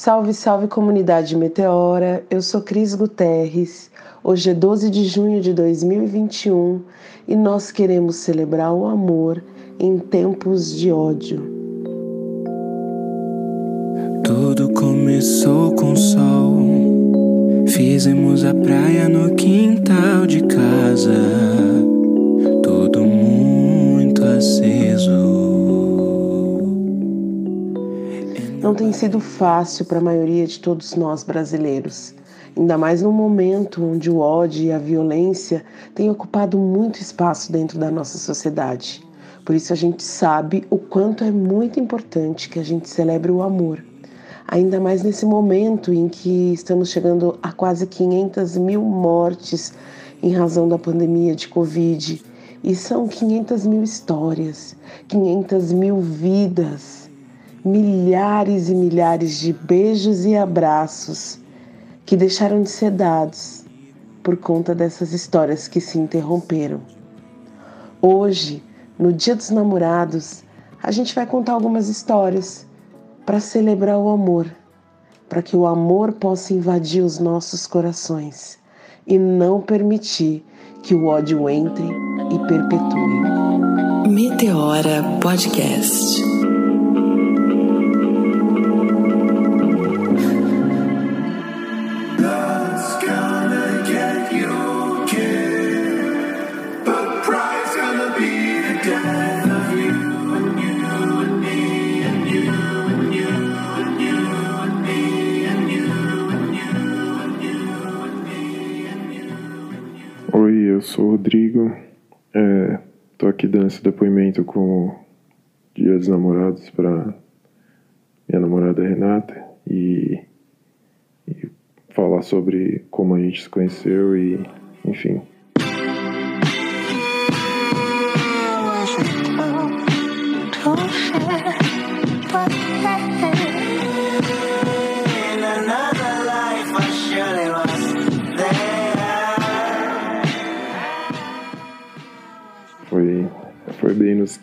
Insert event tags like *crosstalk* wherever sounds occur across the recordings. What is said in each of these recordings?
Salve, salve comunidade Meteora. Eu sou Cris Guterres. Hoje é 12 de junho de 2021 e nós queremos celebrar o amor em tempos de ódio. Tudo começou com sol. Fizemos a praia no quintal de casa. Não tem sido fácil para a maioria de todos nós brasileiros, ainda mais num momento onde o ódio e a violência têm ocupado muito espaço dentro da nossa sociedade. Por isso a gente sabe o quanto é muito importante que a gente celebre o amor. Ainda mais nesse momento em que estamos chegando a quase 500 mil mortes em razão da pandemia de Covid. E são 500 mil histórias, 500 mil vidas milhares e milhares de beijos e abraços que deixaram de ser dados por conta dessas histórias que se interromperam. Hoje, no Dia dos Namorados, a gente vai contar algumas histórias para celebrar o amor, para que o amor possa invadir os nossos corações e não permitir que o ódio entre e perpetue. Meteora Podcast. Sou o Rodrigo. É, tô aqui dando esse depoimento com Dia dos Namorados para minha namorada Renata e, e falar sobre como a gente se conheceu e, enfim.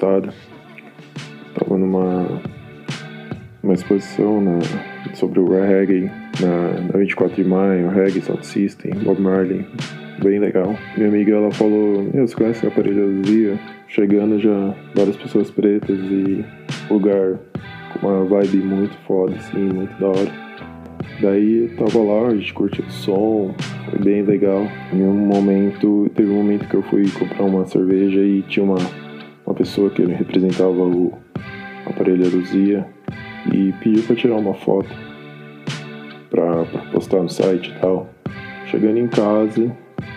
Bem inusitado. Tava numa uma exposição na, sobre o reggae na, na 24 de maio, reggae, Sound System, Bob Marley, bem legal. Minha amiga ela falou, meu, você conhece a aparelhosia? Chegando já várias pessoas pretas e lugar com uma vibe muito foda, assim, muito da hora. Daí tava lá, a gente curtiu o som, foi bem legal. Em um momento, teve um momento que eu fui comprar uma cerveja e tinha uma, uma pessoa que representava o aparelho Luzia e pediu para tirar uma foto para postar no site e tal. Chegando em casa,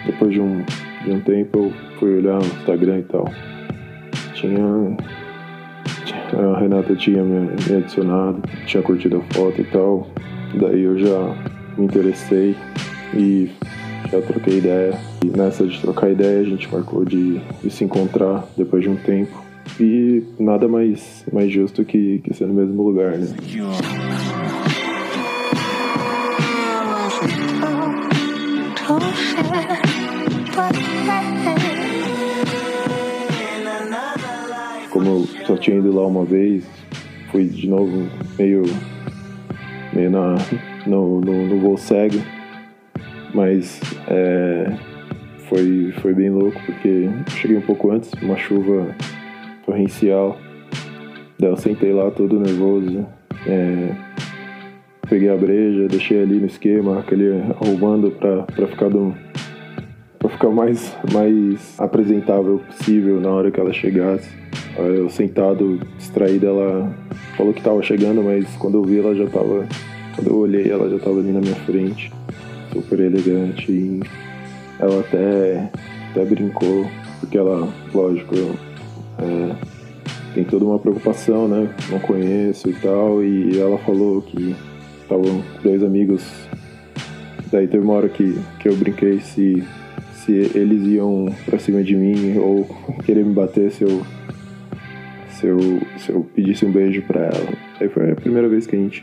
depois de um, de um tempo eu fui olhar no Instagram e tal. Tinha. tinha a Renata tinha me, me adicionado, tinha curtido a foto e tal. Daí eu já me interessei e já troquei ideia. E nessa de trocar ideia a gente marcou de, de se encontrar depois de um tempo. E nada mais, mais justo que, que ser no mesmo lugar, né? Como eu só tinha ido lá uma vez, fui de novo meio, meio na, no, no, no voo cego, mas é, foi, foi bem louco porque cheguei um pouco antes, uma chuva torrencial. Daí eu sentei lá todo nervoso. É, peguei a breja, deixei ali no esquema, aquele arrumando pra, pra ficar do, pra ficar mais, mais apresentável possível na hora que ela chegasse. Eu sentado, distraído, ela falou que tava chegando, mas quando eu vi ela já tava. Quando eu olhei, ela já tava ali na minha frente, super elegante. E ela até, até brincou, porque ela, lógico, é, tem toda uma preocupação, né? Não conheço e tal. E ela falou que estavam dois amigos. Daí teve uma hora que, que eu brinquei se, se eles iam pra cima de mim ou *laughs* querer me bater se eu, se eu, se eu pedisse um beijo pra ela. Aí foi a primeira vez que a gente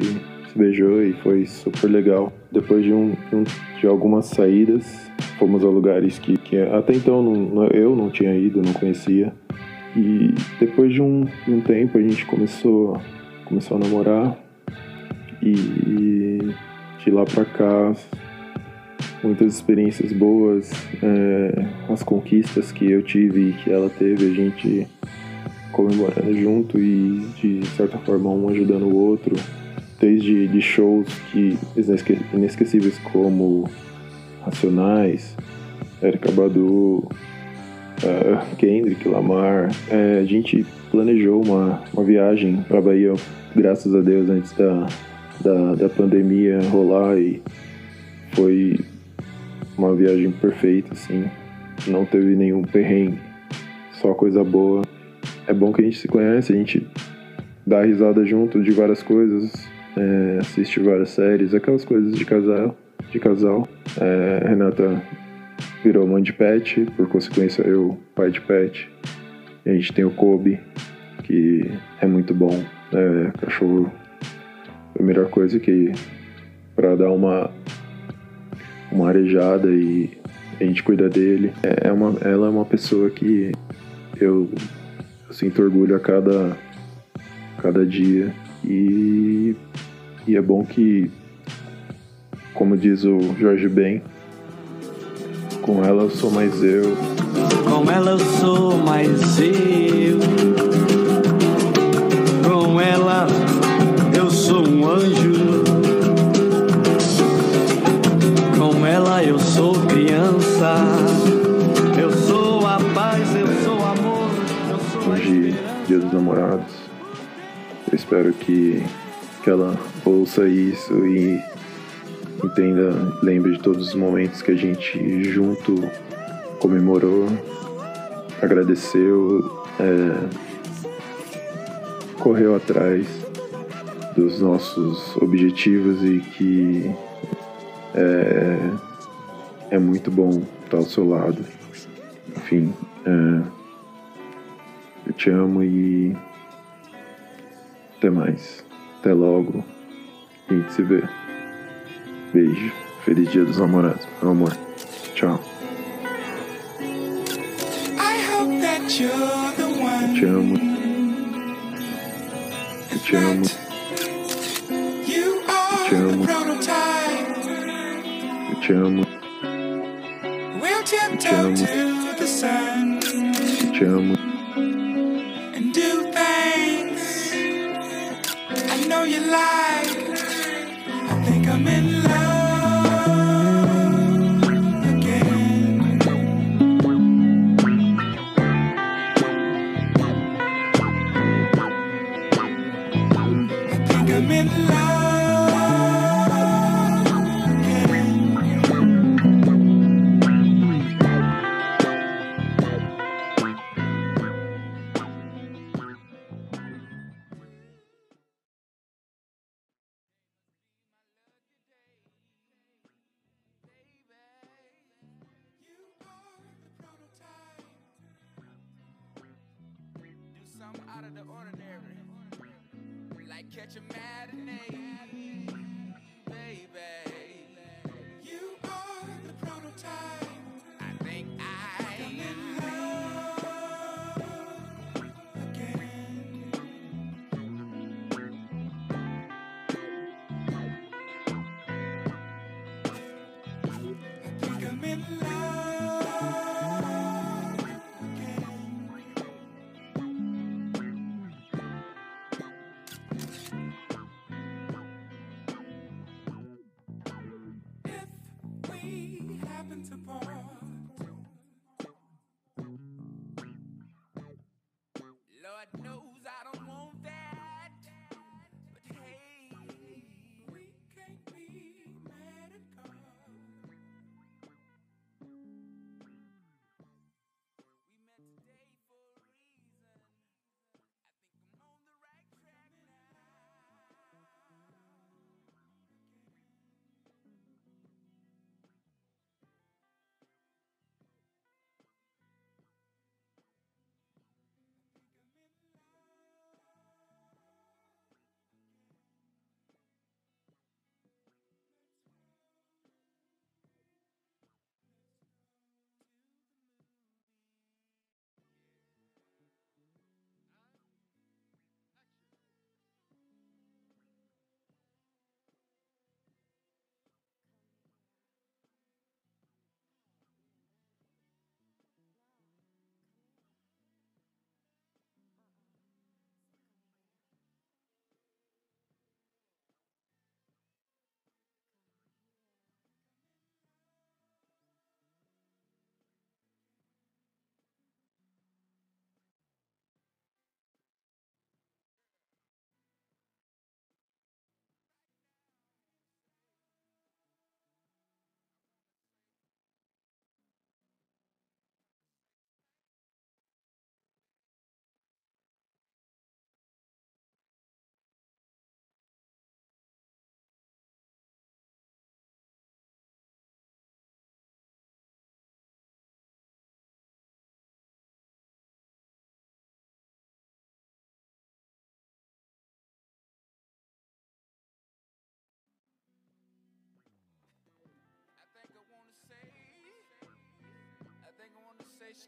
se beijou e foi super legal. Depois de, um, de, um, algumas saídas, fomos a lugares que, que até então não, eu não tinha ido, não conhecia. E depois de um, um tempo a gente começou, começou a namorar E de lá para cá, muitas experiências boas, é, as conquistas que eu tive e que ela teve, a gente comemorando junto e de certa forma um ajudando o outro, desde de shows que inesquecíveis como Racionais, Erika Badu, uh, Kendrick Lamar. É, a gente planejou uma, uma viagem para Bahia, graças a Deus, antes da, da, da pandemia rolar e foi uma viagem perfeita, assim. Não teve nenhum perrengue, só coisa boa. É bom que a gente se conhece, a gente dá risada junto de várias coisas, é, assiste várias séries, aquelas coisas de casal. De casal. É, Renata virou mãe de pet, por consequência eu pai de pet. A gente tem o Kobe, que é muito bom. É, cachorro é a melhor coisa que para dar uma uma arejada e a gente cuida dele. É, é uma, ela é uma pessoa que eu, eu sinto orgulho a cada, cada dia e, e é bom que como diz o Jorge Ben, com ela eu sou mais eu. Com ela eu sou mais eu. Com ela eu sou um anjo. Com ela eu sou criança. Eu sou a paz, eu sou amor. Eu sou Hoje, dia dos namorados. Eu espero que, que ela ouça isso e entenda, lembre de todos os momentos que a gente junto comemorou, agradeceu, é, correu atrás dos nossos objetivos e que é, é muito bom estar ao seu lado. Enfim, é, eu te amo e até mais. Até logo. A gente se vê. Beijo. Feliz dia dos namorados, meu amor. Tchau. Eu te amo. Eu te amo. Eu te amo. Eu te amo. Eu te amo. Eu te amo. Life. Ordinary. Like catch a matinee,